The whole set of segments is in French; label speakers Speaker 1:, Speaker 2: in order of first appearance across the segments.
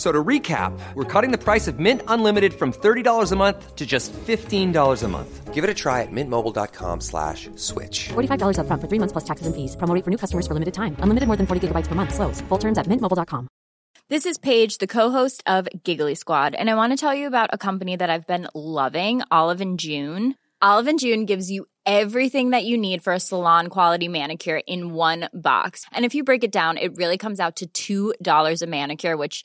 Speaker 1: F- So to recap, we're cutting the price of Mint Unlimited from $30 a month to just $15 a month.
Speaker 2: Give it a try at mintmobile.com slash switch.
Speaker 3: $45 upfront for three months plus taxes and fees. Promo rate for new customers for limited time. Unlimited more than 40 gigabytes per month. Slows. Full terms at mintmobile.com.
Speaker 4: This is Paige, the co-host of Giggly Squad, and I want to tell you about a company that I've been loving, Olive and June. Olive and June gives you everything that you need for a salon quality manicure in one box. And if you break it down, it really comes out to $2 a manicure, which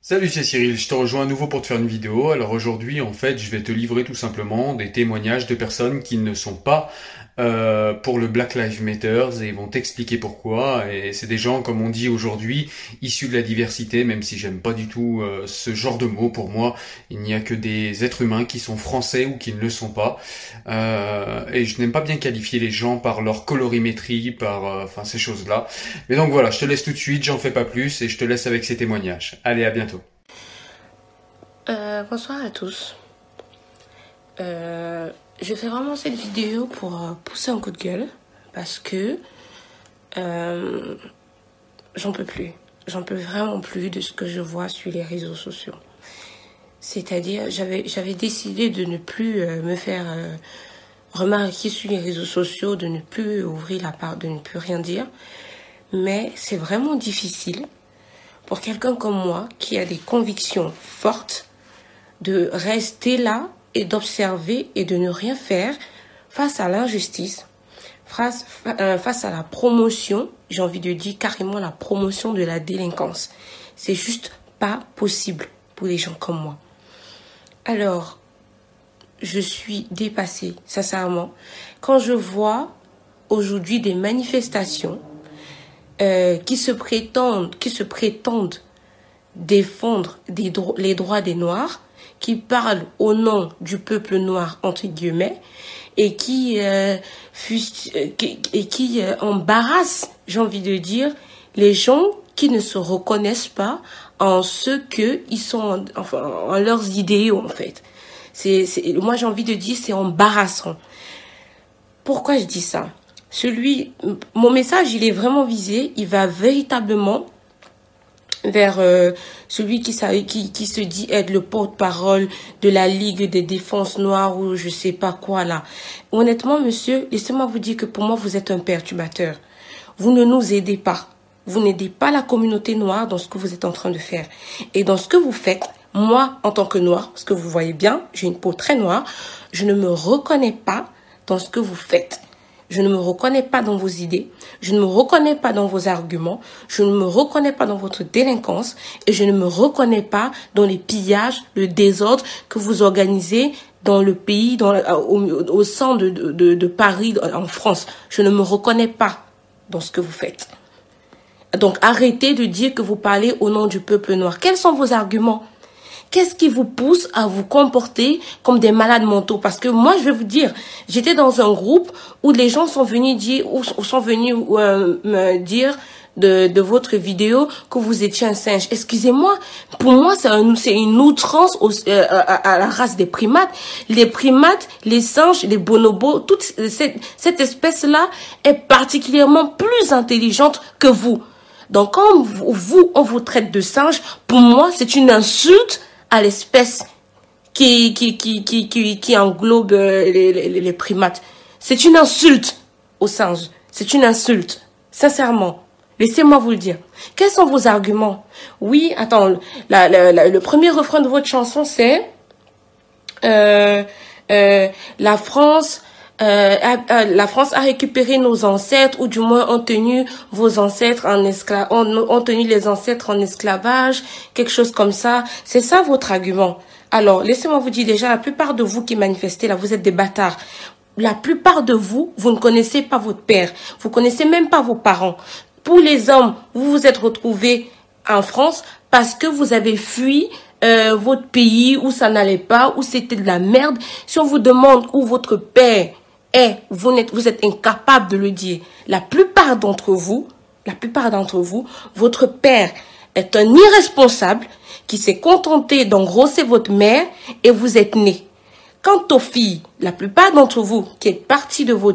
Speaker 5: Salut, c'est Cyril, je te rejoins à nouveau pour te faire une vidéo. Alors aujourd'hui, en fait, je vais te livrer tout simplement des témoignages de personnes qui ne sont pas euh, pour le Black Lives Matter et ils vont t'expliquer pourquoi. Et c'est des gens, comme on dit aujourd'hui, issus de la diversité, même si j'aime pas du tout euh, ce genre de mots. Pour moi, il n'y a que des êtres humains qui sont français ou qui ne le sont pas. Euh, et je n'aime pas bien qualifier les gens par leur colorimétrie, par enfin ces choses-là. Mais donc voilà, je te laisse tout de suite, j'en fais pas plus et je te laisse avec ces témoignages. Allez, à bientôt.
Speaker 6: Bonsoir à tous. Je fais vraiment cette vidéo pour euh, pousser un coup de gueule parce que euh, j'en peux plus. J'en peux vraiment plus de ce que je vois sur les réseaux sociaux. C'est-à-dire, j'avais décidé de ne plus euh, me faire remarquer sur les réseaux sociaux, de ne plus ouvrir la part, de ne plus rien dire. Mais c'est vraiment difficile pour quelqu'un comme moi qui a des convictions fortes de rester là et d'observer et de ne rien faire face à l'injustice, face, euh, face à la promotion, j'ai envie de dire carrément la promotion de la délinquance. C'est juste pas possible pour les gens comme moi. Alors, je suis dépassée, sincèrement, quand je vois aujourd'hui des manifestations euh, qui se prétendent, qui se prétendent défendre des les droits des Noirs, qui parlent au nom du peuple noir entre guillemets et qui euh, euh, qui- et qui euh, embarrassent, j'ai envie de dire, les gens qui ne se reconnaissent pas en ce que ils sont, en, enfin, en leurs idéaux en fait. C'est, moi j'ai envie de dire c'est embarrassant. Pourquoi je dis ça? Celui, mon message, il est vraiment visé. Il va véritablement vers euh, celui qui, qui, qui se dit être le porte-parole de la Ligue des défenses noires ou je sais pas quoi là. Honnêtement, monsieur, laissez-moi vous dire que pour moi, vous êtes un perturbateur. Vous ne nous aidez pas. Vous n'aidez pas la communauté noire dans ce que vous êtes en train de faire. Et dans ce que vous faites, moi, en tant que noir, parce que vous voyez bien, j'ai une peau très noire, je ne me reconnais pas dans ce que vous faites. Je ne me reconnais pas dans vos idées, je ne me reconnais pas dans vos arguments, je ne me reconnais pas dans votre délinquance et je ne me reconnais pas dans les pillages, le désordre que vous organisez dans le pays, euh, au, sein de Paris, en France. Je ne me reconnais pas dans ce que vous faites. Donc arrêtez de dire que vous parlez au nom du peuple noir. Quels sont vos arguments? Qu'est-ce qui vous pousse à vous comporter comme des malades mentaux? Parce que moi, je vais vous dire, j'étais dans un groupe où les gens sont venus dire, ou sont venus euh, me dire, de, votre vidéo que vous étiez un singe. Excusez-moi, pour moi, c'est un, c'est une outrance euh, à, la race des primates. Les primates, les singes, les bonobos, toute cette, espèce-là est particulièrement plus intelligente que vous. Donc, quand vous, on vous traite de singe, pour moi, c'est une insulte à l'espèce qui, qui, qui, qui, qui, englobe euh, les, primates. C'est une insulte aux singes. C'est une insulte. Sincèrement. Laissez-moi vous le dire. Quels sont vos arguments? Oui, attends, la, la- la- le premier refrain de votre chanson, c'est euh, euh, la France. Euh, la France a récupéré nos ancêtres, ou du moins ont tenu vos ancêtres en esclavage, ont tenu les ancêtres en esclavage, quelque chose comme ça. C'est ça votre argument. Alors, laissez-moi vous dire déjà, la plupart de vous qui manifestez là, vous êtes des bâtards. La plupart de vous, vous ne connaissez pas votre père. Vous connaissez même pas vos parents. Pour les hommes, vous vous êtes retrouvés en France parce que vous avez fui euh, votre pays où ça n'allait pas, où c'était de la merde. Si on vous demande où votre père est, vous n'êtes, vous êtes incapable de le dire. La plupart d'entre vous, la plupart d'entre vous, votre père est un irresponsable qui s'est contenté d'engrosser votre mère et vous êtes né. Quant aux filles, la plupart d'entre vous qui êtes partis de vos,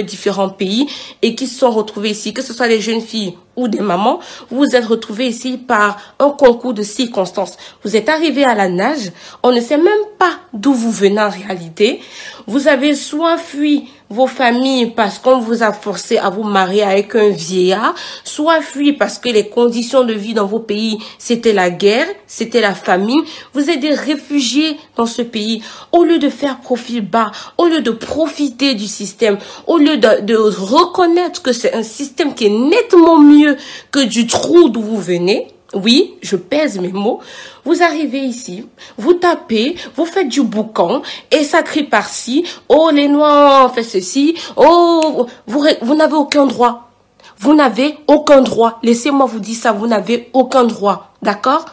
Speaker 6: différents pays et qui se sont retrouvés ici, que ce soit les jeunes filles ou des mamans, vous vous êtes retrouvés ici par un concours de circonstances. Vous êtes arrivés à la nage, on ne sait même pas d'où vous venez en réalité. Vous avez soit fui vos familles parce qu'on vous a forcé à vous marier avec un vieillard, soit fui parce que les conditions de vie dans vos pays, c'était la guerre, c'était la famine. Vous êtes des réfugiés dans ce pays. Au lieu de faire profil bas, au lieu de profiter du système, au lieu de, de reconnaître que c'est un système qui est nettement mieux que du trou d'où vous venez, oui, je pèse mes mots. Vous arrivez ici, vous tapez, vous faites du boucan et ça crie par-ci. Oh, les noirs ont fait ceci. Oh, vous, vous n'avez aucun droit. Vous n'avez aucun droit. Laissez-moi vous dire ça, vous n'avez aucun droit. D'accord?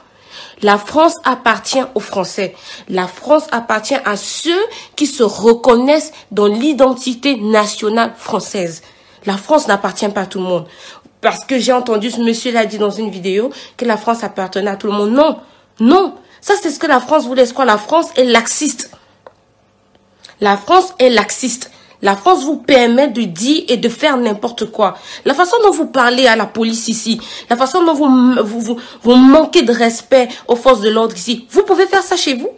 Speaker 6: La France appartient aux Français. La France appartient à ceux qui se reconnaissent dans l'identité nationale française. La France n'appartient pas à tout le monde. Parce que j'ai entendu ce monsieur l'a dit dans une vidéo que la France appartenait à tout le monde. Non, non. Ça, c'est ce que la France voulait. C'est quoi? La France est laxiste. La France est laxiste. La France vous permet de dire et de faire n'importe quoi. La façon dont vous parlez à la police ici, la façon dont vous, vous, vous, vous manquez de respect aux forces de l'ordre ici, vous pouvez faire ça chez vous?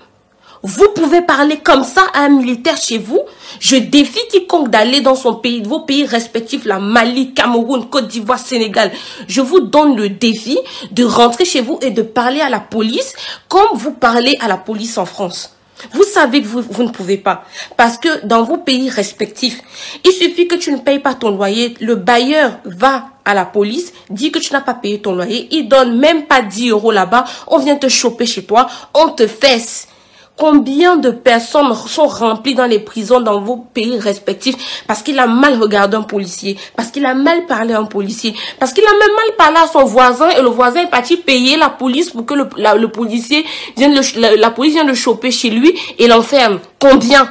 Speaker 6: Vous pouvez parler comme ça à un militaire chez vous. Je défie quiconque d'aller dans son pays, vos pays respectifs, la Mali, Cameroun, Côte d'Ivoire, Sénégal. Je vous donne le défi de rentrer chez vous et de parler à la police comme vous parlez à la police en France. Vous savez que vous, ne pouvez pas. Parce que dans vos pays respectifs, il suffit que tu ne payes pas ton loyer. Le bailleur va à la police, dit que tu n'as pas payé ton loyer. Il donne même pas 10 euros là-bas. On vient te choper chez toi. On te fesse. Combien de personnes sont remplies dans les prisons dans vos pays respectifs parce qu'il a mal regardé un policier, parce qu'il a mal parlé à un policier, parce qu'il a même mal parlé à son voisin et le voisin est parti payer la police pour que le, la, le policier vienne le, la, police vienne le choper chez lui et l'enferme. Combien?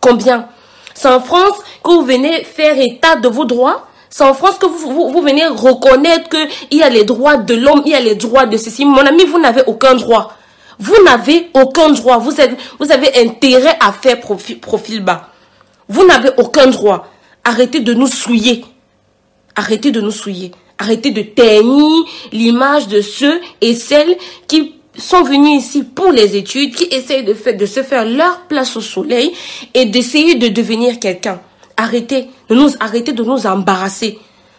Speaker 6: Combien? C'est en France que vous venez faire état de vos droits? C'est en France que vous, vous, vous venez reconnaître qu'il y a les droits de l'homme, il y a les droits de ceci. Mon ami, vous n'avez aucun droit. Vous n'avez aucun droit. Vous avez, intérêt à faire profil, bas. Vous n'avez aucun droit. Arrêtez de nous souiller. Arrêtez de nous souiller. Arrêtez de ternir l'image de ceux et celles qui sont venus ici pour les études, qui essayent de se faire leur place au soleil et d'essayer de devenir quelqu'un. Arrêtez de nous, arrêtez de nous embarrasser.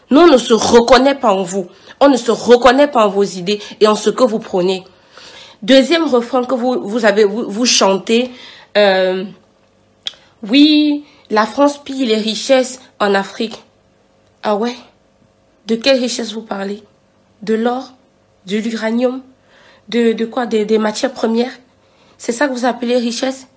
Speaker 6: Nous, on ne se reconnaît pas en vous. On ne se reconnaît pas en vos idées et en ce que vous prenez. Deuxième refrain que vous, vous avez, vous, chantez, euh, oui, la France pille les richesses en Afrique. Ah ouais? De quelle richesse vous parlez? De l'or? De l'uranium? De, de quoi? Des, des matières premières? C'est ça que vous appelez richesse?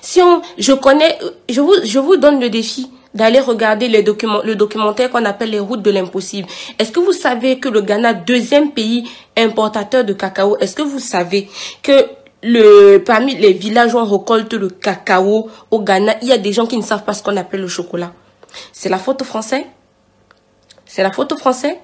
Speaker 6: Si on, je connais, je vous, je vous donne le défi d'aller regarder les documents, le documentaire qu'on appelle les routes de l'impossible. Est-ce que vous savez que le Ghana, deuxième pays importateur de cacao, est-ce que vous savez que parmi les villages où on récolte le cacao au Ghana, il y a des gens qui ne savent pas ce qu'on appelle le chocolat? C'est la faute aux Français? C'est la faute aux Français?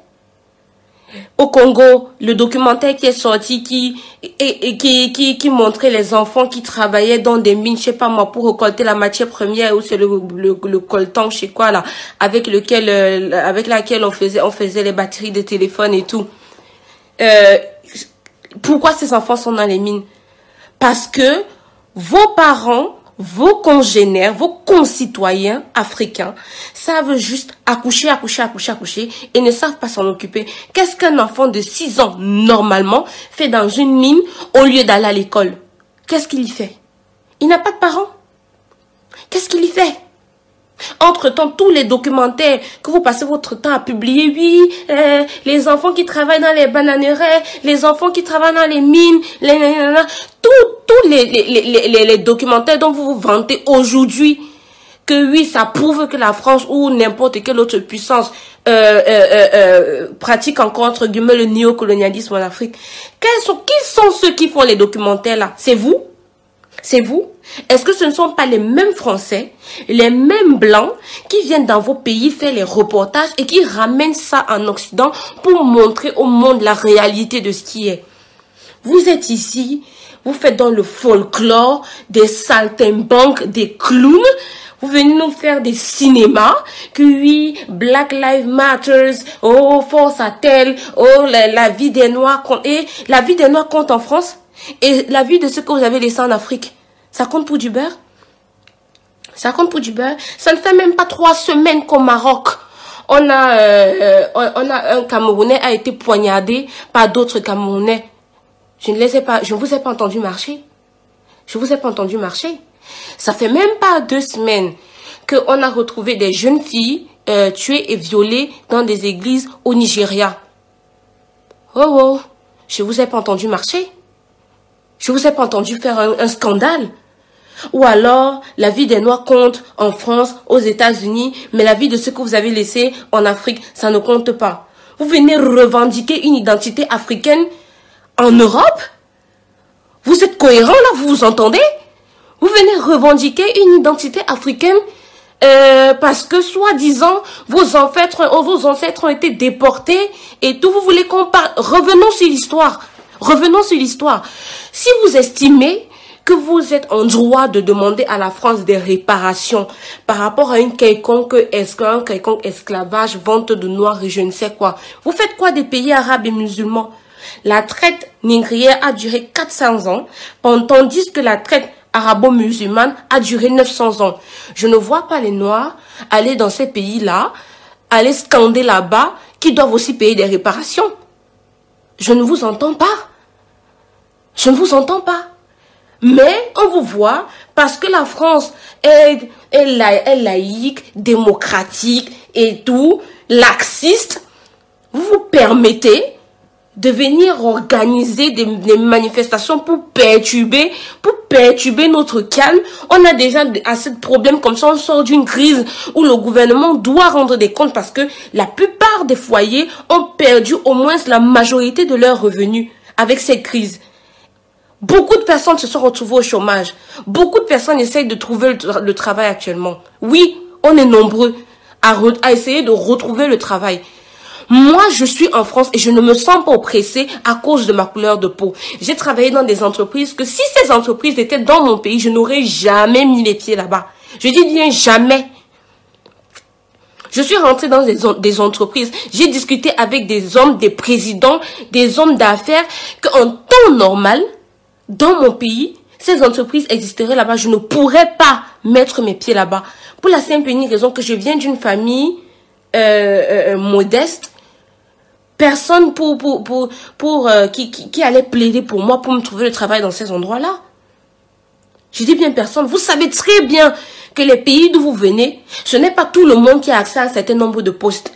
Speaker 6: Au Congo, le documentaire qui est sorti qui et, qui, qui, qui montrait les enfants qui travaillaient dans des mines, je sais pas moi, pour récolter la matière première ou c'est le, le, le, coltan, je sais quoi là, avec lequel euh, avec laquelle on faisait on faisait les batteries de téléphone et tout. Euh, pourquoi ces enfants sont dans les mines? Parce que vos parents vos congénères, vos concitoyens africains savent juste accoucher, accoucher, accoucher, accoucher et ne savent pas s'en occuper. Qu'est-ce qu'un enfant de 6 ans, normalement, fait dans une mine au lieu d'aller à l'école? Qu'est-ce qu'il y fait? Il n'a pas de parents. Qu'est-ce qu'il y fait? Entre-temps, tous les documentaires que vous passez votre temps à publier, oui, euh, les enfants qui travaillent dans les bananeraies, les enfants qui travaillent dans les mines, les, tous les, les, les, les, documentaires dont vous vous vantez aujourd'hui, que oui, ça prouve que la France ou n'importe quelle autre puissance euh, euh, pratique encore entre guillemets le néocolonialisme en Afrique. Quels sont, qui sont ceux qui font les documentaires là? C'est vous? C'est vous? Est-ce que ce ne sont pas les mêmes Français, les mêmes Blancs qui viennent dans vos pays faire les reportages et qui ramènent ça en Occident pour montrer au monde la réalité de ce qui est? Vous êtes ici, vous faites dans le folklore des saltimbanques, des clowns, vous venez nous faire des cinémas, que oui, Black Lives Matters, oh, force à tel, oh, la, la, vie des Noirs compte, et la vie des Noirs compte en France, et la vie de ceux que vous avez laissés en Afrique. Ça compte pour du beurre? Ça compte pour du beurre? Ça ne fait même pas trois semaines qu'au Maroc, on a, euh, on a un Camerounais a été poignardé par d'autres Camerounais. Je ne les ai pas, je ne vous ai pas entendu marcher. Je vous ai pas entendu marcher. Ça fait même pas deux semaines qu'on a retrouvé des jeunes filles euh, tuées et violées dans des églises au Nigeria. Oh oh, je vous ai pas entendu marcher. Je vous ai pas entendu faire un scandale. Ou alors, la vie des Noirs compte en France, aux États-Unis, mais la vie de ceux que vous avez laissés en Afrique, ça ne compte pas. Vous venez revendiquer une identité africaine en Europe? Vous êtes cohérent là, vous vous entendez? Vous venez revendiquer une identité africaine euh, parce que soi-disant vos ancêtres, vos ancêtres ont été déportés et tout. Vous voulez qu'on parle Revenons sur l'histoire. Revenons sur l'histoire. Si vous estimez que vous êtes en droit de demander à la France des réparations par rapport à une quelconque esclave, quelconque esclavage, vente de noirs et je ne sais quoi. Vous faites quoi des pays arabes et musulmans? La traite négrière a duré 400 ans, tandis que la traite arabo-musulmane a duré 900 ans. Je ne vois pas les noirs aller dans ces pays-là, aller scander là-bas, qui doivent aussi payer des réparations. Je ne vous entends pas. Je ne vous entends pas. Mais on vous voit parce que la France est, est, laïque, démocratique et tout, laxiste, vous vous permettez de venir organiser des, manifestations pour perturber, pour perturber notre calme. On a déjà assez de problèmes comme ça. On sort d'une crise où le gouvernement doit rendre des comptes parce que la plupart des foyers ont perdu au moins la majorité de leurs revenus avec cette crise. Beaucoup de personnes se sont retrouvées au chômage. Beaucoup de personnes essayent de trouver le, travail actuellement. Oui, on est nombreux à, essayer de retrouver le travail. Moi, je suis en France et je ne me sens pas oppressée à cause de ma couleur de peau. J'ai travaillé dans des entreprises que si ces entreprises étaient dans mon pays, je n'aurais jamais mis les pieds là-bas. Je dis bien jamais. Je suis rentrée dans des, des entreprises. J'ai discuté avec des hommes, des présidents, des hommes d'affaires qu'en temps normal, dans mon pays, ces entreprises existeraient là-bas, je ne pourrais pas mettre mes pieds là-bas. Pour la simple et unique raison que je viens d'une famille euh, euh, euh modeste. Personne pour, pour, pour, pour qui, qui, qui allait plaider pour moi pour me trouver le travail dans ces endroits-là. Je dis bien personne. Vous savez très bien que les pays d'où vous venez, ce n'est pas tout le monde qui a accès à un certain nombre de postes.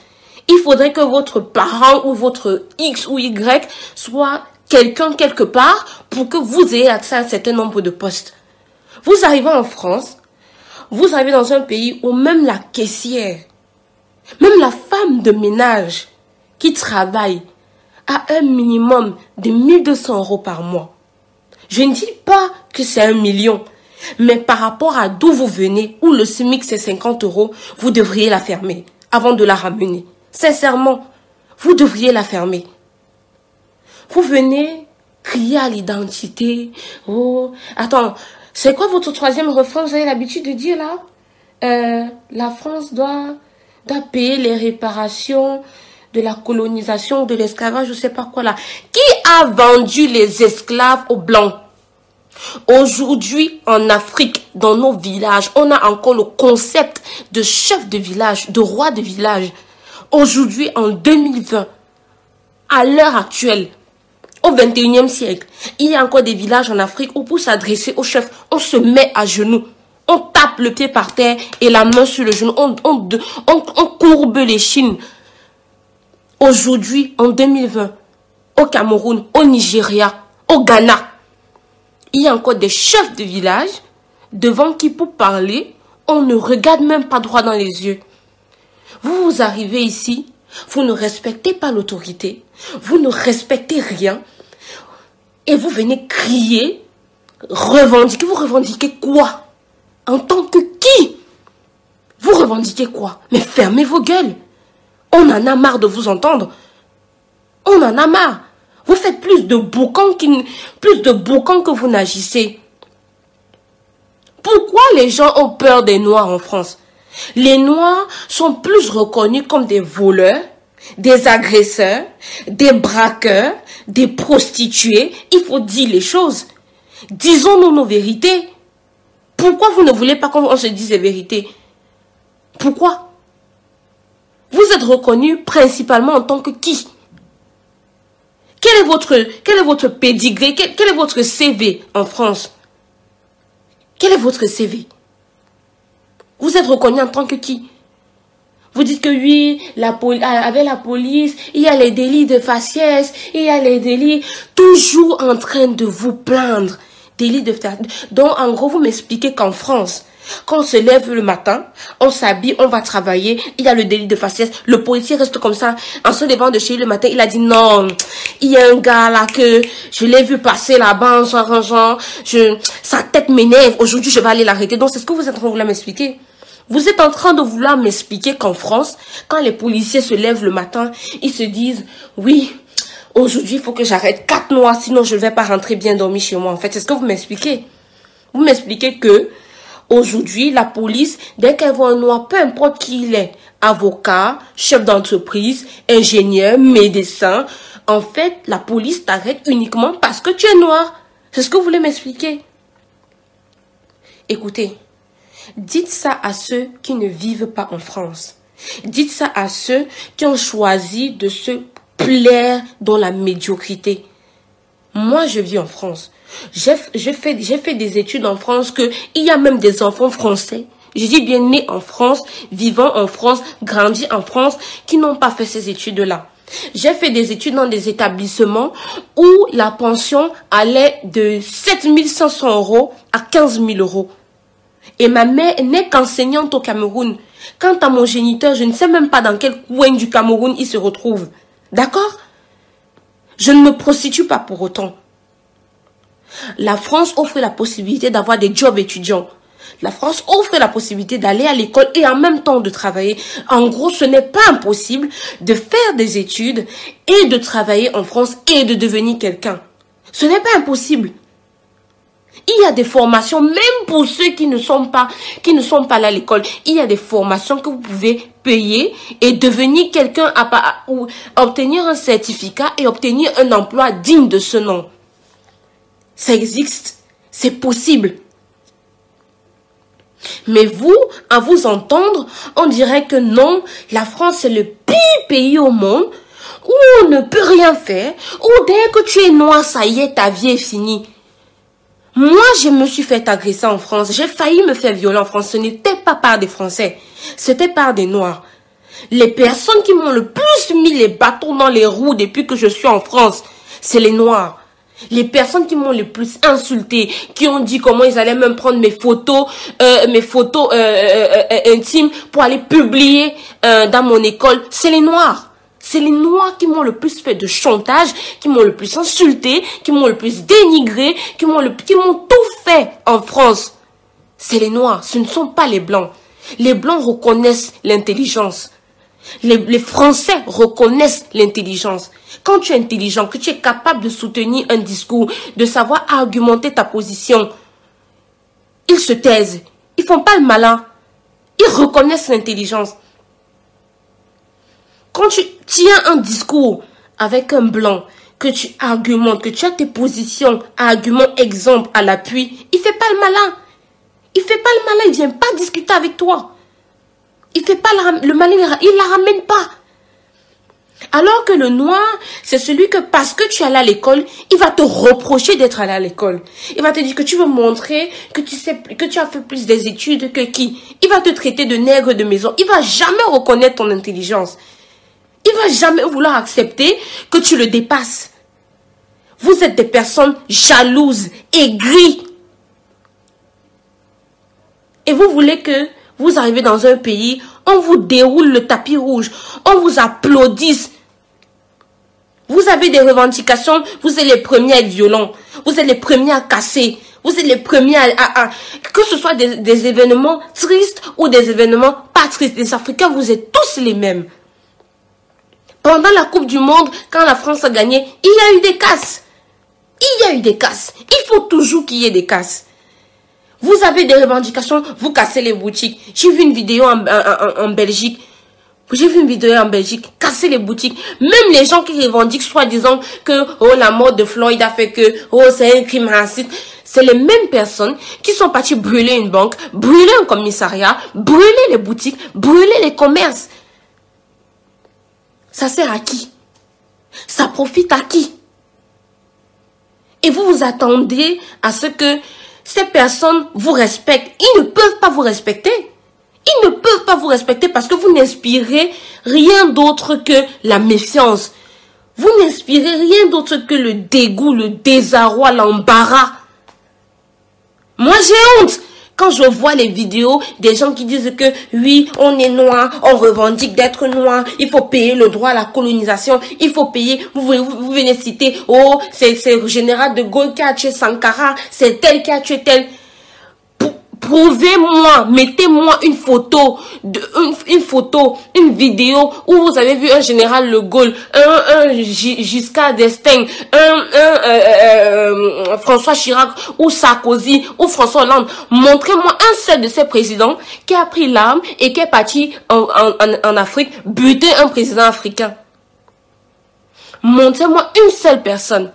Speaker 6: Il faudrait que votre parent ou votre X ou Y soit quelqu'un quelque part pour que vous ayez accès à un certain nombre de postes. Vous arrivez en France, vous arrivez dans un pays où même la caissière, même la femme de ménage qui travaille a un minimum de 1200 euros par mois. Je ne dis pas que c'est un million, mais par rapport à d'où vous venez, où le SMIC c'est 50 euros, vous devriez la fermer avant de la ramener. Sincèrement, vous devriez la fermer. Vous venez crier à l'identité. Oh, attends, c'est quoi votre troisième refrain? Vous avez l'habitude de dire là? Euh, La France doit, doit payer les réparations de la colonisation, de l'esclavage, je sais pas quoi là. Qui a vendu les esclaves aux blancs? Aujourd'hui, en Afrique, dans nos villages, on a encore le concept de chef de village, de roi de village. Aujourd'hui, en 2020, à l'heure actuelle, au 21e siècle, il y a encore des villages en Afrique où pour s'adresser au chef, on se met à genoux. On tape le pied par terre et la main sur le genou. On, courbe les chines. Aujourd'hui, en 2020, au Cameroun, au Nigeria, au Ghana, il y a encore des chefs de village devant qui pour parler, on ne regarde même pas droit dans les yeux. Vous arrivez ici, vous ne respectez pas l'autorité, vous ne respectez rien, et vous venez crier, revendiquer. Vous revendiquez quoi? En tant que qui? Vous revendiquez quoi? Mais fermez vos gueules. On en a marre de vous entendre. On en a marre. Vous faites plus de boucans, plus de boucans que vous n'agissez. Pourquoi les gens ont peur des Noirs en France? Les Noirs sont plus reconnus comme des voleurs, des agresseurs, des braqueurs, des prostituées. Il faut dire les choses. Disons-nous nos vérités. Pourquoi vous ne voulez pas qu'on se dise les vérités? Pourquoi? Vous êtes reconnu principalement en tant que qui? Quel est votre, quel est votre pédigré? Quel, est votre CV en France? Quel est votre CV Vous êtes reconnu en tant que qui? Vous dites que oui, la avec la police, il y a les délits de faciès, il y a les délits, toujours en train de vous plaindre. Délits de Donc, en gros, vous m'expliquez qu'en France, quand on se lève le matin, on s'habille, on va travailler, il y a le délit de faciès, le policier reste comme ça, en se levant de chez lui le matin, il a dit non, il y a un gars là que je l'ai vu passer là-bas en s'arrangeant, sa tête m'énerve, aujourd'hui je vais aller l'arrêter. Donc c'est ce que vous êtes en train de m'expliquer. Vous êtes en train de vouloir m'expliquer qu'en France, quand les policiers se lèvent le matin, ils se disent, oui, aujourd'hui il faut que j'arrête quatre mois, sinon je ne vais pas rentrer bien dormir chez moi. En fait, c'est ce que vous m'expliquez. Vous m'expliquez que Aujourd'hui, la police, dès qu'elle voit un noir, peu importe qui il est, avocat, chef d'entreprise, ingénieur, médecin, en fait, la police t'arrête uniquement parce que tu es noir. C'est ce que vous voulez m'expliquer. Écoutez, dites ça à ceux qui ne vivent pas en France. Dites ça à ceux qui ont choisi de se plaire dans la médiocrité. Moi, je vis en France. J'ai fait, des études en France que il y a même des enfants français. Je dis bien nés en France, vivant en France, grandis en France, qui n'ont pas fait ces études-là. J'ai fait des études dans des établissements où la pension allait de 7500 euros à 15 000 euros. Et ma mère n'est qu'enseignante au Cameroun. Quant à mon géniteur, je ne sais même pas dans quel coin du Cameroun il se retrouve. D'accord? Je ne me prostitue pas pour autant. La France offre la possibilité d'avoir des jobs étudiants. La France offre la possibilité d'aller à l'école et en même temps de travailler. En gros, ce n'est pas impossible de faire des études et de travailler en France et de devenir quelqu'un. Ce n'est pas impossible. Il y a des formations, même pour ceux qui ne sont pas, là à l'école. Il y a des formations que vous pouvez payer et devenir quelqu'un ou obtenir un certificat et obtenir un emploi digne de ce nom. Ça existe. C'est possible. Mais vous, à vous entendre, on dirait que non, la France est le pire pays au monde où on ne peut rien faire, où dès que tu es noir, ça y est, ta vie est finie. Moi, je me suis fait agresser en France. J'ai failli me faire violer en France. Ce n'était pas par des Français. C'était par des Noirs. Les personnes qui m'ont le plus mis les bâtons dans les roues depuis que je suis en France, c'est les Noirs. Les personnes qui m'ont le plus insulté, qui ont dit comment ils allaient même prendre mes photos, euh, mes photos euh, euh, intimes pour aller publier dans mon école, c'est les Noirs. C'est les Noirs qui m'ont le plus fait de chantage, qui m'ont le plus insulté, qui m'ont le plus dénigré, qui m'ont le, qui m'ont tout fait en France. C'est les Noirs, ce ne sont pas les Blancs. Les Blancs reconnaissent l'intelligence. Les, Français reconnaissent l'intelligence. Quand tu es intelligent, que tu es capable de soutenir un discours, de savoir argumenter ta position, ils se taisent. Ils font pas le malin. Ils reconnaissent l'intelligence. Quand tu tiens un discours avec un blanc, que tu argumentes, que tu as tes positions, arguments, exemples à l'appui, il fait pas le malin. Il fait pas le malin, il vient pas discuter avec toi. Il fait pas le malin, il la ramène pas. Alors que le noir, c'est celui que parce que tu es allé à l'école, il va te reprocher d'être allé à l'école. Il va te dire que tu veux montrer que tu sais, que tu as fait plus des études que qui. Il va te traiter de nègre de maison. Il va jamais reconnaître ton intelligence. Il va jamais vouloir accepter que tu le dépasses. Vous êtes des personnes jalouses, aigries. Et vous voulez que vous arrivez dans un pays, on vous déroule le tapis rouge, on vous applaudisse. Vous avez des revendications, vous êtes les premiers à être violents, vous êtes les premiers à casser, vous êtes les premiers à... que ce soit des, des événements tristes ou des événements pas tristes. Les Africains, vous êtes tous les mêmes. Pendant la Coupe du Monde, quand la France a gagné, il y a eu des casses. Il y a eu des casses. Il faut toujours qu'il y ait des casses. Vous avez des revendications, vous cassez les boutiques. J'ai vu une vidéo en, Belgique. J'ai vu une vidéo en Belgique, casser les boutiques. Même les gens qui revendiquent soi-disant que oh, la mort de Floyd a fait que oh, c'est un crime raciste. C'est les mêmes personnes qui sont parties brûler une banque, brûler un commissariat, brûler les boutiques, brûler les commerces. Ça sert à qui? Ça profite à qui? Et vous vous attendez à ce que ces personnes vous respectent. Ils ne peuvent pas vous respecter. Ils ne peuvent pas vous respecter parce que vous n'inspirez rien d'autre que la méfiance. Vous n'inspirez rien d'autre que le dégoût, le désarroi, l'embarras. Moi j'ai honte quand je vois les vidéos des gens qui disent que oui, on est noir, on revendique d'être noir, il faut payer le droit à la colonisation, il faut payer, vous, vous, venez citer, oh, c'est le général de Gaulle qui a tué Sankara, c'est tel qui a tué tel. Prouvez-moi, mettez-moi une photo, une, photo, une vidéo où vous avez vu un général Le Gaulle, un, un Giscard d'Estaing, un, un euh, euh, François Chirac ou Sarkozy ou François Hollande. Montrez-moi un seul de ces présidents qui a pris l'arme et qui est parti en, en, en Afrique buter un président africain. Montrez-moi une seule personne.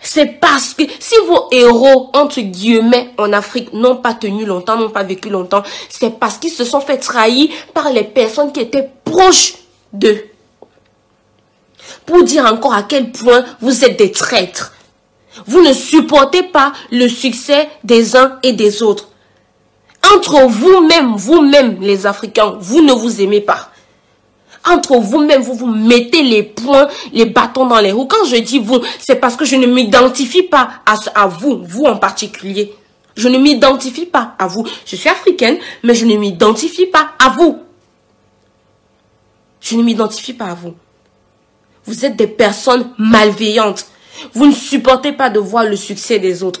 Speaker 6: C'est parce que si vos héros, entre guillemets, en Afrique n'ont pas tenu longtemps, n'ont pas vécu longtemps, c'est parce qu'ils se sont fait trahir par les personnes qui étaient proches d'eux. Pour dire encore à quel point vous êtes des traîtres. Vous ne supportez pas le succès des uns et des autres. Entre vous-même, vous-même les Africains, vous ne vous aimez pas entre vous-même, vous vous mettez les points, les bâtons dans les roues. Quand je dis vous, c'est parce que je ne m'identifie pas à, à vous, vous en particulier. Je ne m'identifie pas à vous. Je suis africaine, mais je ne m'identifie pas à vous. Je ne m'identifie pas à vous. Vous êtes des personnes malveillantes. Vous ne supportez pas de voir le succès des autres.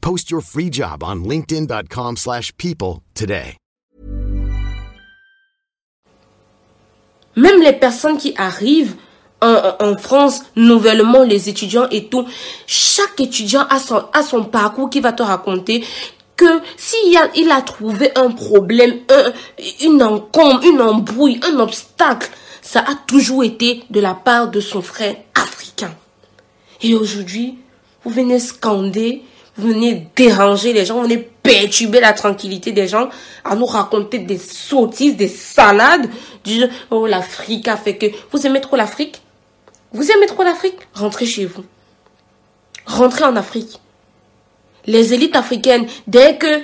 Speaker 7: Post your free job on linkedin.com/people today.
Speaker 6: Même les personnes qui arrivent en, France, nouvellement les étudiants et tout, chaque étudiant a son, parcours qui va te raconter que s'il a, trouvé un problème, une encombre, une embrouille, un obstacle ça a toujours été de la part de son frère africain. Et aujourd'hui, vous venez scander, venez déranger les gens, vous venez perturber la tranquillité des gens, à nous raconter des sottises, des salades, du oh l'Afrique a fait que... Vous aimez trop l'Afrique? Vous aimez trop l'Afrique? Rentrez chez vous. Rentrez en Afrique. Les élites africaines, dès que... Euh,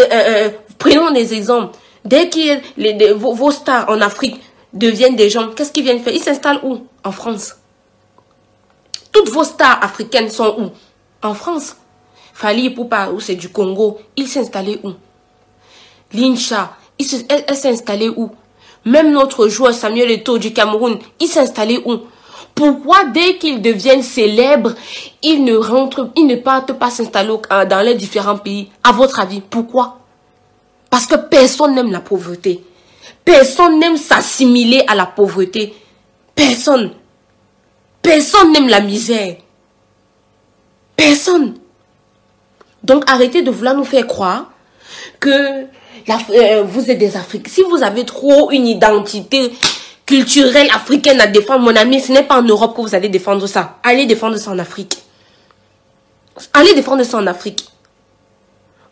Speaker 6: euh, euh, prenons des exemples. Dès que vos, vos stars en Afrique deviennent des gens, qu'est-ce qu'ils viennent faire? Ils s'installent où? En France. Toutes vos stars africaines sont où? En France. Fali Poupa, où c'est du Congo, il s'est installé où? Lincha, elle, s'est installée où? Même notre joueur Samuel Eto'o du Cameroun, il s'est installé où? Pourquoi dès qu'ils deviennent célèbres, ils ne rentrent, ils ne partent pas s'installer dans les différents pays? À votre avis, pourquoi? Parce que personne n'aime la pauvreté. Personne n'aime s'assimiler à la pauvreté. Personne. Personne n'aime la misère. Personne. Donc arrêtez de vouloir nous faire croire que euh, vous êtes des Africains. Si vous avez trop une identité culturelle africaine à défendre, mon ami, ce n'est pas en Europe que vous allez défendre ça. Allez défendre ça en Afrique. Allez défendre ça en Afrique.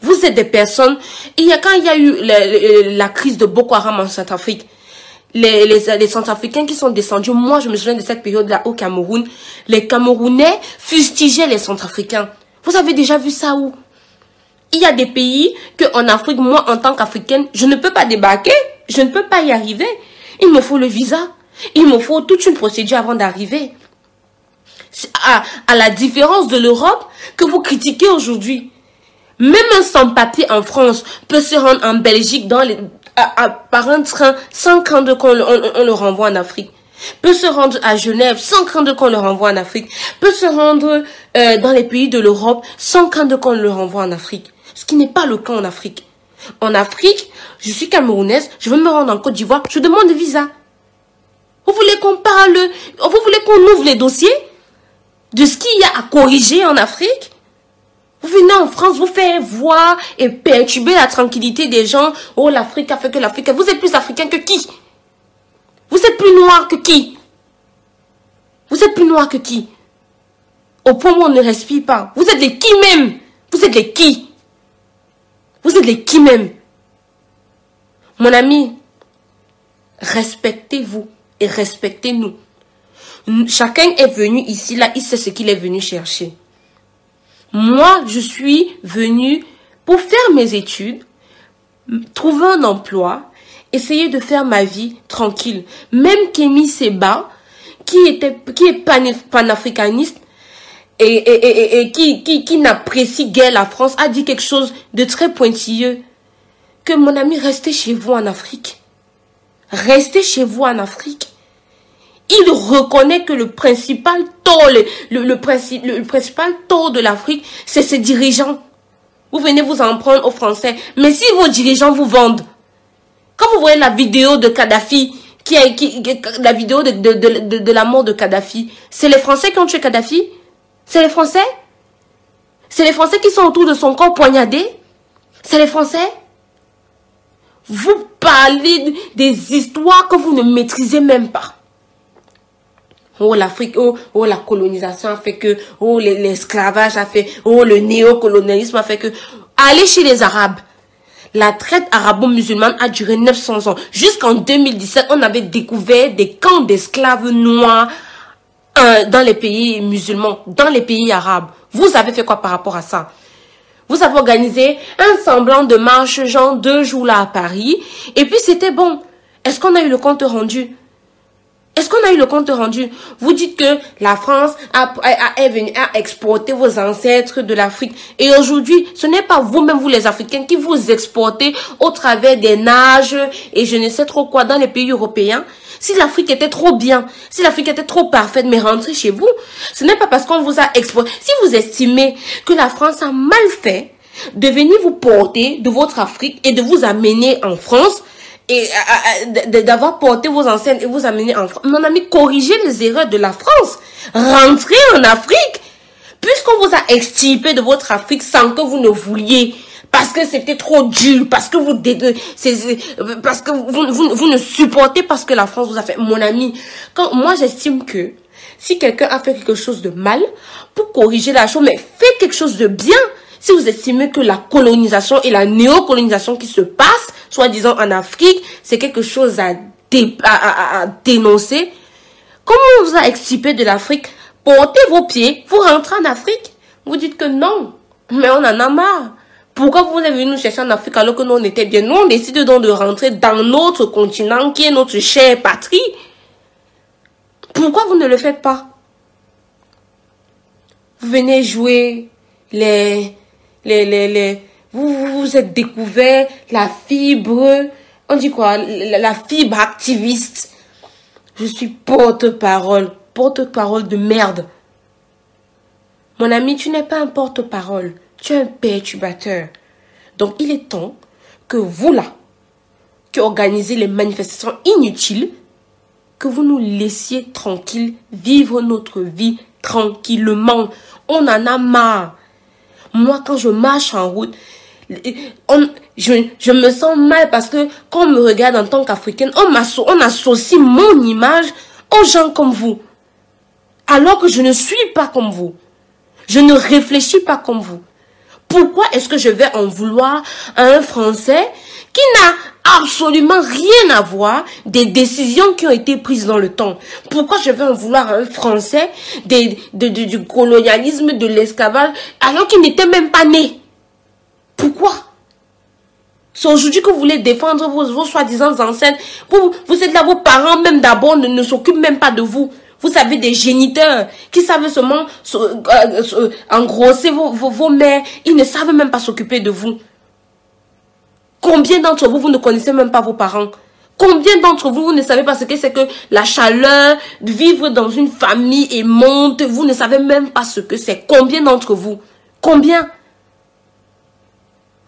Speaker 6: Vous êtes des personnes. Il y a quand il y a eu la, crise de Boko Haram en Centrafrique, les, les, les Centrafricains qui sont descendus, moi je me souviens de cette période-là au Cameroun, les Camerounais fustigeaient les Centrafricains. Vous avez déjà vu ça où? Il y a des pays que en Afrique, moi en tant qu'Africaine, je ne peux pas débarquer, je ne peux pas y arriver. Il me faut le visa, il me faut toute une procédure avant d'arriver. À, à la différence de l'Europe que vous critiquez aujourd'hui. Même un sans-papier en France peut se rendre en Belgique dans par un train sans craindre qu'on on le renvoie en Afrique peut se rendre à Genève sans craindre qu'on le renvoie en Afrique, peut se rendre euh, dans les pays de l'Europe sans craindre qu'on le renvoie en Afrique. Ce qui n'est pas le cas en Afrique. En Afrique, je suis camerounaise, je veux me rendre en Côte d'Ivoire, je demande de visa. Vous voulez qu'on parle, vous voulez qu'on ouvre les dossiers de ce qu'il y a à corriger en Afrique? Vous venez en France, vous faites voir et perturber la tranquillité des gens. Oh, l'Afrique a fait que l'Afrique. Vous êtes plus africain que qui? Vous êtes plus noir que qui? Vous êtes plus noir que qui? Au point où on ne respire pas. Vous êtes les qui même? Vous êtes les qui? Vous êtes les qui même? Mon ami, respectez-vous et respectez-nous. Chacun est venu ici, là, il sait ce qu'il est venu chercher. Moi, je suis venu pour faire mes études, trouver un emploi, essayer de faire ma vie tranquille. Même Kémy Seba, qui était, qui est panafricaniste, et, et, et, et, qui, qui, qui n'apprécie guère la France, a dit quelque chose de très pointilleux. Que mon ami, restez chez vous en Afrique. Restez chez vous en Afrique. Il reconnaît que le principal tort, le, le, le, le principal tort de l'Afrique, c'est ses dirigeants. Vous venez vous en prendre aux Français. Mais si vos dirigeants vous vendent, quand vous voyez la vidéo de Kadhafi, qui la vidéo de, la mort de Kadhafi, c'est les Français qui ont tué Kadhafi? C'est les Français? C'est les Français qui sont autour de son corps poignardé C'est les Français? Vous parlez des histoires que vous ne maîtrisez même pas. Oh, l'Afrique, oh, oh, la colonisation a fait que, oh, l'esclavage a fait, oh, le néocolonialisme a fait que, allez chez les Arabes. La traite arabo-musulmane a duré 900 ans. Jusqu'en 2017, on avait découvert des camps d'esclaves noirs euh, dans les pays musulmans, dans les pays arabes. Vous avez fait quoi par rapport à ça? Vous avez organisé un semblant de marche, genre deux jours là à Paris, et puis c'était bon. Est-ce qu'on a eu le compte rendu? Est-ce qu'on a eu le compte rendu? Vous dites que la France a, à exporter vos ancêtres de l'Afrique. Et aujourd'hui, ce n'est pas vous-même, vous les Africains, qui vous exportez au travers des nages et je ne sais trop quoi dans les pays européens. Si l'Afrique était trop bien, si l'Afrique était trop parfaite, mais rentrez chez vous, ce n'est pas parce qu'on vous a exporté. Si vous estimez que la France a mal fait de venir vous porter de votre Afrique et de vous amener en France, et d'avoir porté vos ancêtres et vous amener en France. Mon ami, corrigez les erreurs de la France. Rentrez en Afrique. Puisqu'on vous a extirpé de votre Afrique sans que vous ne vouliez. parce que c'était trop dur, parce que vous parce que vous, vous, ne supportez pas ce que la France vous a fait. Mon ami, quand moi j'estime que si quelqu'un a fait quelque chose de mal, pour corriger la chose, mais faites quelque chose de bien. Si vous estimez que la colonisation et la néocolonisation qui se passe, soi-disant en Afrique, c'est quelque chose à, dénoncer, comment on vous a extirpé de l'Afrique? Portez vos pieds, vous rentrez en Afrique. Vous dites que non, mais on en a marre. Pourquoi vous êtes venu nous chercher en Afrique alors que nous on était bien? Nous on décide donc de rentrer dans notre continent qui est notre chère patrie. Pourquoi vous ne le faites pas? Vous venez jouer les, les vous vous êtes découvert la fibre, on dit quoi, la fibre activiste. Je suis porte-parole, porte-parole de merde. Mon ami, tu n'es pas un porte-parole, tu es un perturbateur. Donc il est temps que vous là, qui organisez les manifestations inutiles, que vous nous laissiez tranquilles vivre notre vie tranquillement. On en a marre. Moi, quand je marche en route, je, me sens mal parce que quand on me regarde en tant qu'Africaine, on, associe mon image aux gens comme vous. Alors que je ne suis pas comme vous. Je ne réfléchis pas comme vous. Pourquoi est-ce que je vais en vouloir à un Français qui n'a absolument rien à voir des décisions qui ont été prises dans le temps? Pourquoi je vais en vouloir à un Français du colonialisme, de l'esclavage, alors qu'il n'était même pas né? Pourquoi? C'est aujourd'hui que vous voulez défendre vos, soi-disant ancêtres. Vous, êtes là, vos parents même d'abord ne, s'occupent même pas de vous. Vous savez, des géniteurs qui savent seulement euh, engrosser vos, vos, mères. Ils ne savent même pas s'occuper de vous. Combien d'entre vous, vous ne connaissez même pas vos parents? Combien d'entre vous, vous ne savez pas ce que c'est que la chaleur, vivre dans une famille aimante, vous ne savez même pas ce que c'est. Combien d'entre vous? Combien?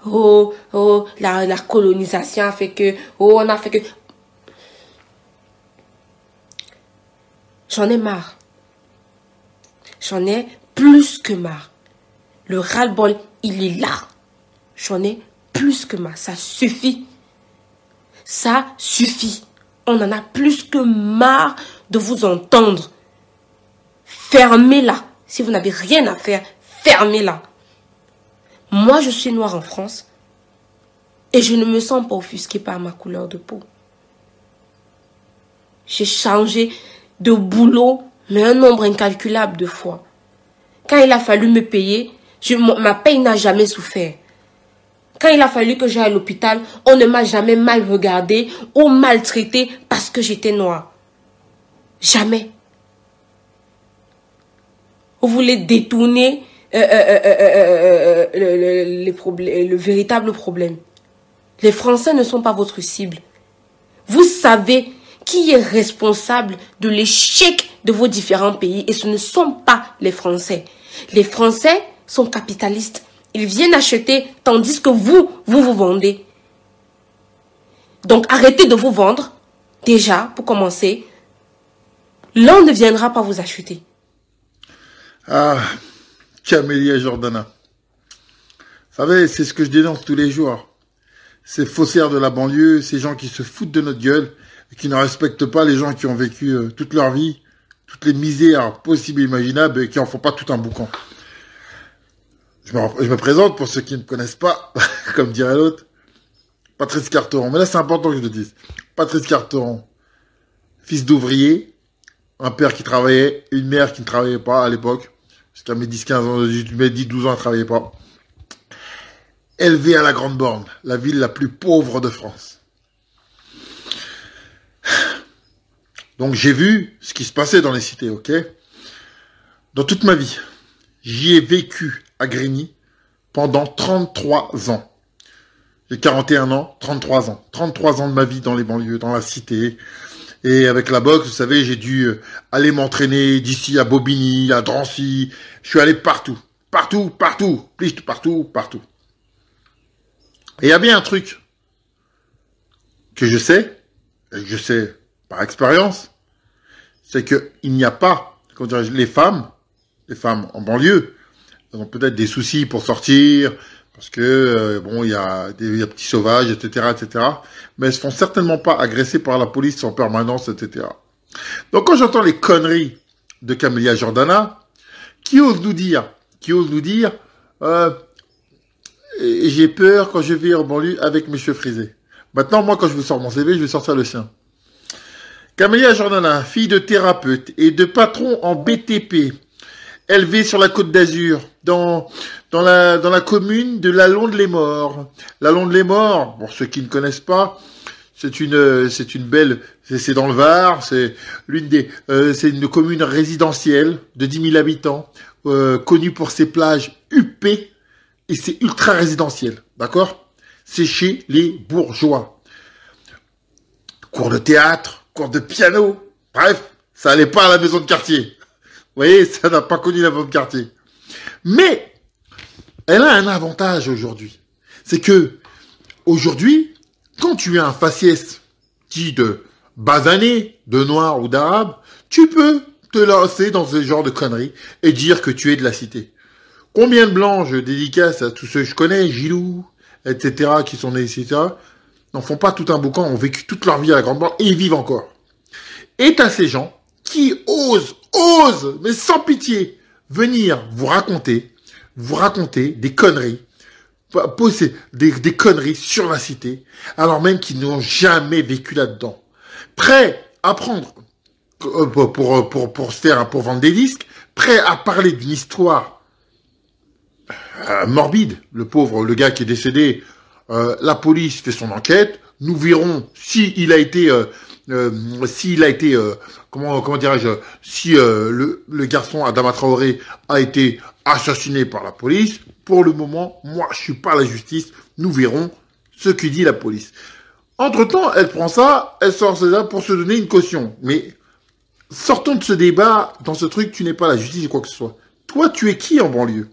Speaker 6: Oh, oh, la, la colonisation a fait que, oh, on a fait que, J'en ai marre. J'en ai plus que marre. Le ras-le-bol, il est là. J'en ai plus que marre. Ça suffit. Ça suffit. On en a plus que marre de vous entendre. Fermez-la. Si vous n'avez rien à faire, fermez-la. Moi, je suis noire en France et je ne me sens pas offusquée par ma couleur de peau. J'ai changé de boulot, mais un nombre incalculable de fois. Quand il a fallu me payer, ma paye n'a jamais souffert. Quand il a fallu que j'aille à l'hôpital, on ne m'a jamais mal regardé ou maltraité parce que j'étais noire. Jamais. Vous voulez détourner euh, euh, le véritable problème. Les Français ne sont pas votre cible. Vous savez qui est responsable de l'échec de vos différents pays et ce ne sont pas les Français. Les Français sont capitalistes. Ils viennent acheter tandis que vous, vous vous vendez. Donc arrêtez de vous vendre. Déjà, pour commencer, l'un ne viendra pas vous acheter.
Speaker 8: Ah, Camélia Jordana. Vous savez, c'est ce que je dénonce tous les jours. Ces faussaires de la banlieue, ces gens qui se foutent de notre gueule qui ne respectent pas les gens qui ont vécu euh, toute leur vie, toutes les misères possibles et imaginables et qui en font pas tout un boucan. Je me, présente pour ceux qui ne me connaissent pas, comme dirait l'autre. Patrice Carteron. Mais là, c'est important que je le dise. Patrice Carteron, fils d'ouvrier, un père qui travaillait, une mère qui ne travaillait pas à l'époque. Jusqu'à mes 10, 15 ans, mes 10, 12 ans, elle ne travaillait pas. Élevé à la Grande Borne, la ville la plus pauvre de France. Donc j'ai vu ce qui se passait dans les cités, ok? Dans toute ma vie, j'y ai vécu à Grigny pendant 33 ans. J'ai 41 ans, 33 ans. 33 ans de ma vie dans les banlieues, dans la cité. Et avec la boxe, vous savez, j'ai dû euh, aller m'entraîner d'ici à Bobigny, à Drancy. Je suis allé partout. Partout, partout. partout, partout. Et il y a bien un truc que je sais, et que je sais par expérience, c'est qu'il n'y a pas, dirais les femmes, les femmes en banlieue, elles ont peut-être des soucis pour sortir, Parce que, euh, bon, il y a des, petits sauvages, etc., etc. Mais elles se font certainement pas agresser par la police en permanence, etc. Donc quand j'entends les conneries de Camélia Jordana, qui ose nous dire, qui ose nous dire, euh, j'ai peur quand je vais en banlieue avec mes cheveux frisés. Maintenant, moi, quand je vous sors mon CV, je vais sortir le sien. Camélia Jordana, fille de thérapeute et de patron en BTP, élevée sur la côte d'Azur, dans, la, commune de La Londe-les-Morts. La Londe-les-Morts, pour ceux qui ne connaissent pas, c'est une, belle, c'est dans le Var, c'est l'une des, euh, c'est une commune résidentielle de 10 000 habitants, euh, connue pour ses plages huppées, et c'est ultra résidentiel, d'accord? C'est chez les bourgeois. Cours de théâtre, cours de piano, bref, ça allait pas à la maison de quartier. Vous voyez, ça n'a pas connu la maison de quartier. Mais, elle a un avantage aujourd'hui. C'est que, aujourd'hui, quand tu es un faciès dit de basané, de noir ou d'arabe, tu peux te lancer dans ce genre de conneries et dire que tu es de la cité. Combien de blancs je dédicace à tous ceux que je connais, Gilou, etc., qui sont nés ici, n'en font pas tout un boucan, ont vécu toute leur vie à la grande banque et ils vivent encore. Et à ces gens qui osent, osent, mais sans pitié, venir vous raconter, vous raconter des conneries, poser des, conneries sur la cité, alors même qu'ils n'ont jamais vécu là-dedans. Prêts à prendre euh, pour, pour, pour, pour se faire, pour vendre des disques, prêts à parler d'une histoire euh, morbide. Le pauvre, le gars qui est décédé, euh, la police fait son enquête. Nous verrons si il a été, euh, euh, a été, euh, comment, comment dirais-je, si le, le garçon Adama Traoré a été assassiné par la police. Pour le moment, moi, je suis pas la justice. Nous verrons ce que dit la police. Entre-temps, elle prend ça, elle sort ça pour se donner une caution. Mais sortons de ce débat, dans ce truc, tu n'es pas la justice ou quoi que ce soit. Toi, tu es qui en banlieue?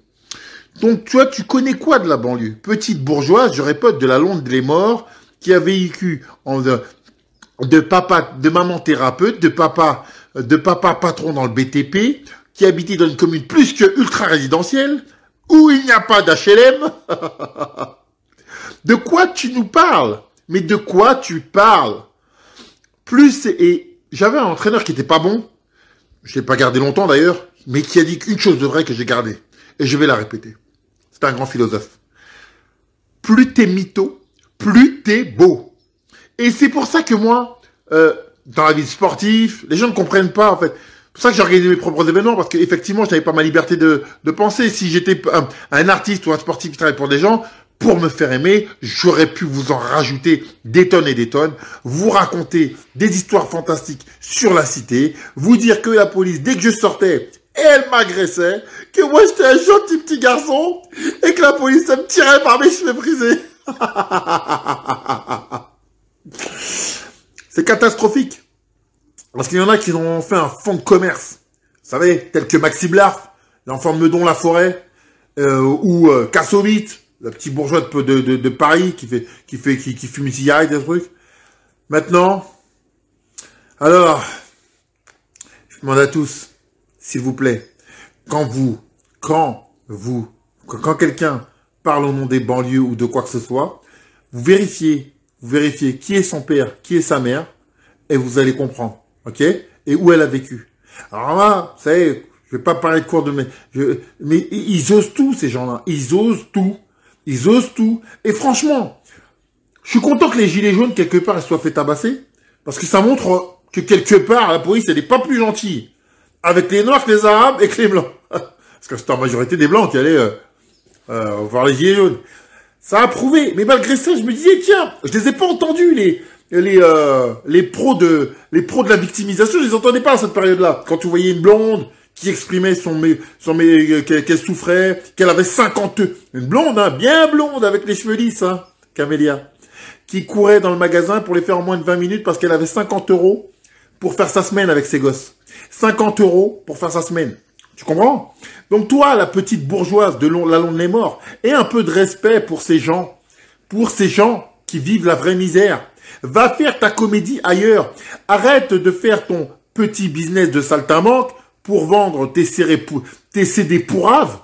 Speaker 8: Donc, toi, tu connais quoi de la banlieue? Petite bourgeoise, je répète, de la Londe des morts, qui a vécu en, de, maman thérapeute, de papa, de papa patron dans le BTP, qui habitait dans une commune plus que ultra résidentielle, où il n'y a pas d'HLM. de quoi tu nous parles? Mais de quoi tu parles? Plus, et j'avais un entraîneur qui était pas bon, je l'ai pas gardé longtemps d'ailleurs, mais qui a dit qu'une chose de vrai que j'ai gardée, et je vais la répéter. C'est un grand philosophe. Plus t'es mytho, plus t'es beau. Et c'est pour ça que moi, euh, dans la vie sportive, les gens ne comprennent pas en fait. C'est pour ça que j'ai organisé mes propres événements parce qu'effectivement, je n'avais pas ma liberté de, penser. Si j'étais un, un, artiste ou un sportif qui travaille pour des gens, pour me faire aimer, j'aurais pu vous en rajouter des tonnes et des tonnes, vous raconter des histoires fantastiques sur la cité, vous dire que la police, dès que je sortais, elle m'agressait, que moi j'étais un gentil petit garçon, et que la police, ça me tirait par mes cheveux brisés. C'est catastrophique. Parce qu'il y en a qui ont fait un fonds de commerce. Vous savez, tel que Maxi Blarf, l'enfant de Meudon la forêt, euh, ou euh, Kassovitz, le petit bourgeois de, Paris qui fait qui fait qui, fume une cigarette des trucs. Maintenant, alors, je demande à tous, s'il vous plaît, quand vous, quand vous, quand quelqu'un parle au nom des banlieues ou de quoi que ce soit, vous vérifiez, vous vérifiez qui est son père, qui est sa mère, et vous allez comprendre, ok? Et où elle a vécu. Alors là, vous savez, je vais pas parler de cours de mais, mais ils osent tout ces gens-là, ils osent tout, ils osent tout. Et franchement, je suis content que les gilets jaunes quelque part soient fait tabasser, parce que ça montre que quelque part la police elle n'est pas plus gentille avec les noirs les arabes et que les blancs, parce que c'est en majorité des blancs qui allaient euh, euh, voir les gilets jaunes. Ça a prouvé. Mais malgré ça, je me disais, tiens, je les ai pas entendus, les, les, euh, les pros de, les pros de la victimisation, je les entendais pas à cette période-là. Quand tu voyais une blonde qui exprimait son, son, qu'elle souffrait, qu'elle avait 50, une blonde, hein, bien blonde, avec les cheveux lisses, hein, Camélia, qui courait dans le magasin pour les faire en moins de 20 minutes parce qu'elle avait 50 euros pour faire sa semaine avec ses gosses. 50 euros pour faire sa semaine. Tu comprends? Donc toi, la petite bourgeoise de la Londe les Morts, aie un peu de respect pour ces gens, pour ces gens qui vivent la vraie misère. Va faire ta comédie ailleurs. Arrête de faire ton petit business de saltimbanque pour vendre tes, tes CD pourraves.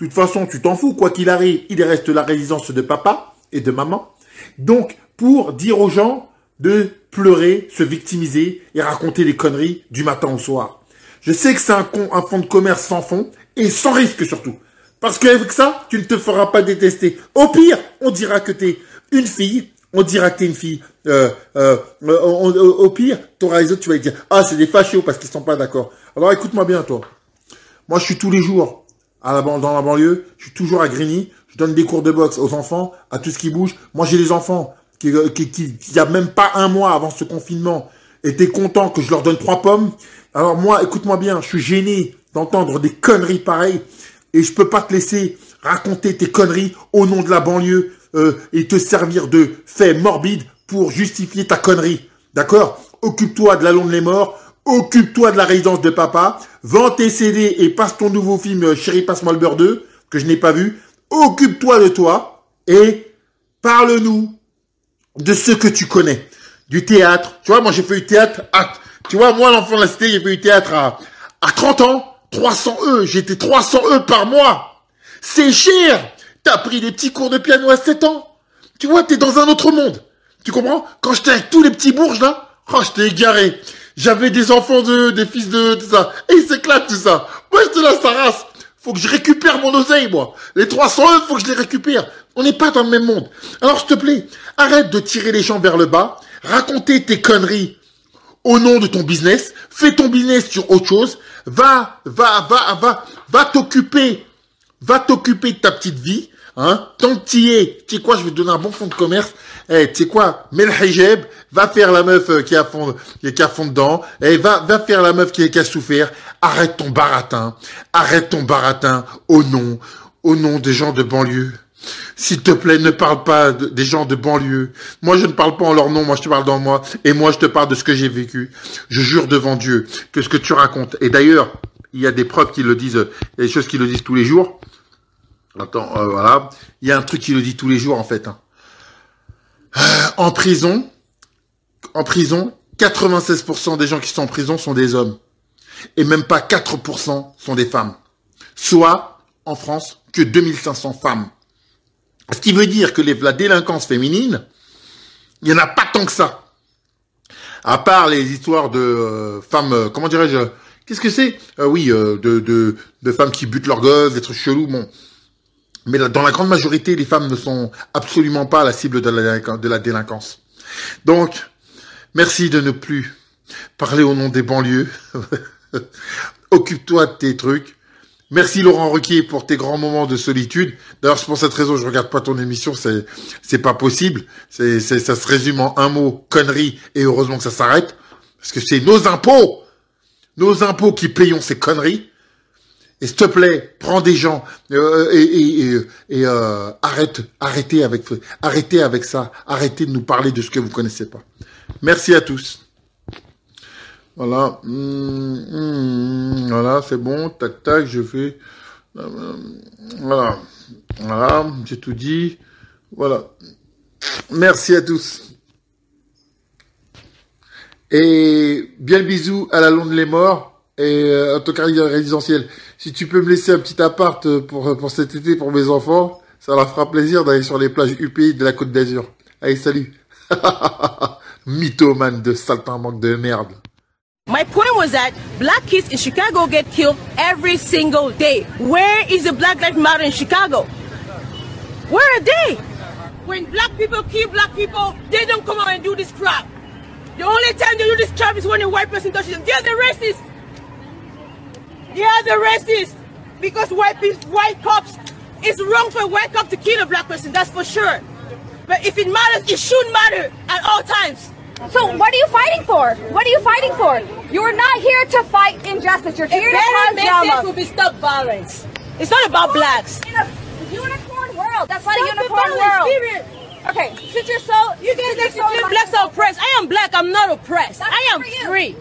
Speaker 8: De toute façon, tu t'en fous, quoi qu'il arrive, il reste la résidence de papa et de maman. Donc, pour dire aux gens de pleurer, se victimiser et raconter des conneries du matin au soir. Je sais que c'est un, un fonds de commerce sans fond et sans risque surtout. Parce qu'avec ça, tu ne te feras pas détester. Au pire, on dira que t'es une fille, on dira que t'es une fille. Euh, euh, au pire, t'auras les autres, tu vas dire, ah, c'est des fachos parce qu'ils sont pas d'accord. Alors écoute-moi bien, toi. Moi, je suis tous les jours à la, dans la banlieue, je suis toujours à Grigny, je donne des cours de boxe aux enfants, à tout ce qui bouge. Moi, j'ai des enfants qui, qui, qui, il y a même pas un mois avant ce confinement, étaient contents que je leur donne trois pommes. Alors moi, écoute-moi bien, je suis gêné d'entendre des conneries pareilles et je peux pas te laisser raconter tes conneries au nom de la banlieue euh, et te servir de faits morbides pour justifier ta connerie. D'accord? Occupe-toi de la Londe les morts, occupe-toi de la résidence de papa, vends tes CD et passe ton nouveau film euh, Chérie passe-moi le beurre 2 que je n'ai pas vu. Occupe-toi de toi et parle-nous de ce que tu connais. Du théâtre. Tu vois, moi j'ai fait du théâtre. Tu vois, moi l'enfant de la cité, j'ai fait du théâtre à, à 30 ans. 300 E, j'étais 300 E par mois. C'est cher. T'as pris des petits cours de piano à 7 ans. Tu vois, t'es dans un autre monde. Tu comprends? Quand j'étais avec tous les petits bourges là, oh, j'étais égaré. J'avais des enfants de, des fils de, tout ça. Et ils s'éclatent tout ça. Moi, j'étais là, sa race. Faut que je récupère mon oseille, moi. Les 300 E, faut que je les récupère. On n'est pas dans le même monde. Alors, s'il te plaît, arrête de tirer les gens vers le bas. Raconter tes conneries au nom de ton business. Fais ton business sur autre chose. Va, va, va, va, va t'occuper. Va t'occuper de ta petite vie. Hein, tant que tu es, tu sais quoi, je vais te donner un bon fonds de commerce. Eh, tu sais quoi, mets le hijab, va faire la meuf euh, qui a fond, qui a fond dedans, et eh, va, va faire la meuf qui, qui a souffert. Arrête ton baratin, arrête ton baratin au nom, au nom des gens de banlieue. S'il te plaît, ne parle pas des gens de banlieue. Moi, je ne parle pas en leur nom, moi, je te parle dans moi. Et moi, je te parle de ce que j'ai vécu. Je jure devant Dieu que ce que tu racontes. Et d'ailleurs, il y a des preuves qui le disent, il y a des choses qui le disent tous les jours. Attends, euh, voilà. Il y a un truc qui le dit tous les jours, en fait. Hein. Euh, en prison, en prison, 96% des gens qui sont en prison sont des hommes. Et même pas 4% sont des femmes. Soit, en France, que 2500 femmes. Ce qui veut dire que la délinquance féminine, il n'y en a pas tant que ça. À part les histoires de euh, femmes, euh, comment dirais-je, qu'est-ce que c'est euh, Oui, de, femmes qui butent leurs gosses, des trucs chelous, bon. Mais dans la grande majorité, les femmes ne sont absolument pas la cible de la délinquance. Donc, merci de ne plus parler au nom des banlieues. Occupe-toi de tes trucs. Merci Laurent Ruquier pour tes grands moments de solitude. D'ailleurs, c'est pour cette raison je regarde pas ton émission, c'est c'est pas possible. C'est ça se résume en un mot connerie et heureusement que ça s'arrête parce que c'est nos impôts, nos impôts qui payons ces conneries. Et s'il te plaît, prends des gens euh, et, euh, arrête, arrêtez avec, arrêtez avec ça, arrêtez de nous parler de ce que vous connaissez pas. Merci à tous. Voilà. Hum, hum, voilà, c'est bon. Tac, tac, je fais. Euh, voilà. Voilà, j'ai tout dit. Voilà. Merci à tous. Et bien le bisou à la Londe les Morts et euh, à ton carrière résidentielle. Si tu peux me laisser un petit appart pour, pour cet été pour mes enfants, ça leur fera plaisir d'aller sur les plages UPI de la Côte d'Azur. Allez, salut. Mythomane de manque de merde.
Speaker 9: My point was that black kids in Chicago get killed every single day. Where is the Black Lives Matter in Chicago? Where are they? When black people kill black people, they don't come out and do this crap. The only time they do this crap is when a white person touches them. They're the racist. They are the racist. Because white people, white cops, it's wrong for a white cop to kill a black person, that's for sure. But if it matters, it should matter at all times.
Speaker 10: So what are you fighting for? What are you fighting for? You're not here to fight injustice. You're here to cause drama.
Speaker 9: will be stop violence. It's not about blacks.
Speaker 10: In a unicorn world. That's not stop a unicorn world. Period. Okay, since you're so
Speaker 9: you guys are so blacks are oppressed. I am black. I'm not oppressed. That's I am free.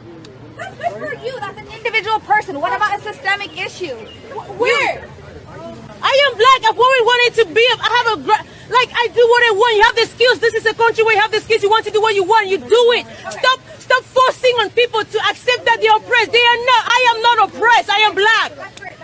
Speaker 10: That's good for you. That's an individual person. What about a systemic issue?
Speaker 9: Where? I am black. I've always wanted to be. I have a like I do what I want. You have the skills. This is a country where you have the skills. You want to do what you want. You do it. Stop stop forcing on people to accept that they're oppressed. They are not. I am not oppressed. I am black.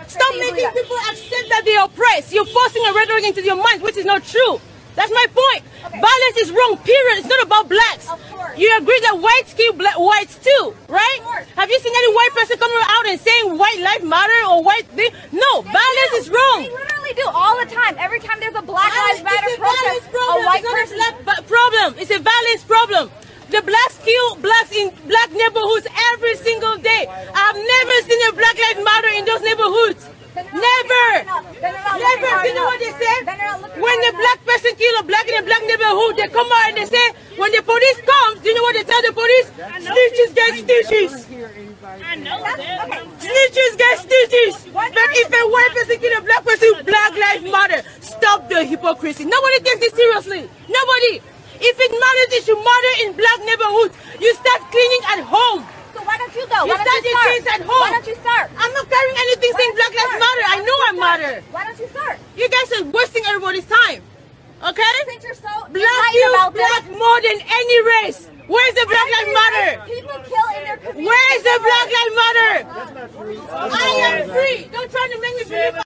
Speaker 9: Stop making people accept that they're oppressed. You're forcing a rhetoric into your mind, which is not true. That's my point. Okay. Violence is wrong, period. It's not about blacks. You agree that whites kill black whites too, right? Have you seen any white person coming out and saying white life matter or white thing? No, they violence do. is wrong.
Speaker 10: They literally do all the time. Every time there's a Black Lives Matter protest, a white
Speaker 9: it's
Speaker 10: person.
Speaker 9: A problem. It's a violence problem. The blacks kill blacks in black neighborhoods every single day. I've never seen a Black Lives Matter in those neighborhoods. Never. Never. You know what they say? When the black person kill a black in a black neighborhood, they come out and they say, when the police comes, do you know what they tell the police? Snitches get stitches.
Speaker 10: I know that.
Speaker 9: Snitches get stitches. But if a white person kill a black person, Black Lives Matter. Stop the hypocrisy. Nobody takes this seriously. Nobody. If it matters, it should matter in black neighborhoods. You start cleaning at home.
Speaker 10: So why don't you go?
Speaker 9: You
Speaker 10: why don't you
Speaker 9: your
Speaker 10: start?
Speaker 9: things at home.
Speaker 10: Why don't you start?
Speaker 9: I'm not carrying anything saying Black Lives Matter. I know I matter.
Speaker 10: Why don't you start?
Speaker 9: You guys are wasting everybody's time. Okay?
Speaker 10: Since you're so
Speaker 9: black you black more than any race. Where's the Black Lives Matter?
Speaker 10: People kill in their community.
Speaker 9: Where's the Black Lives Matter? I am free. Don't try to make me believe.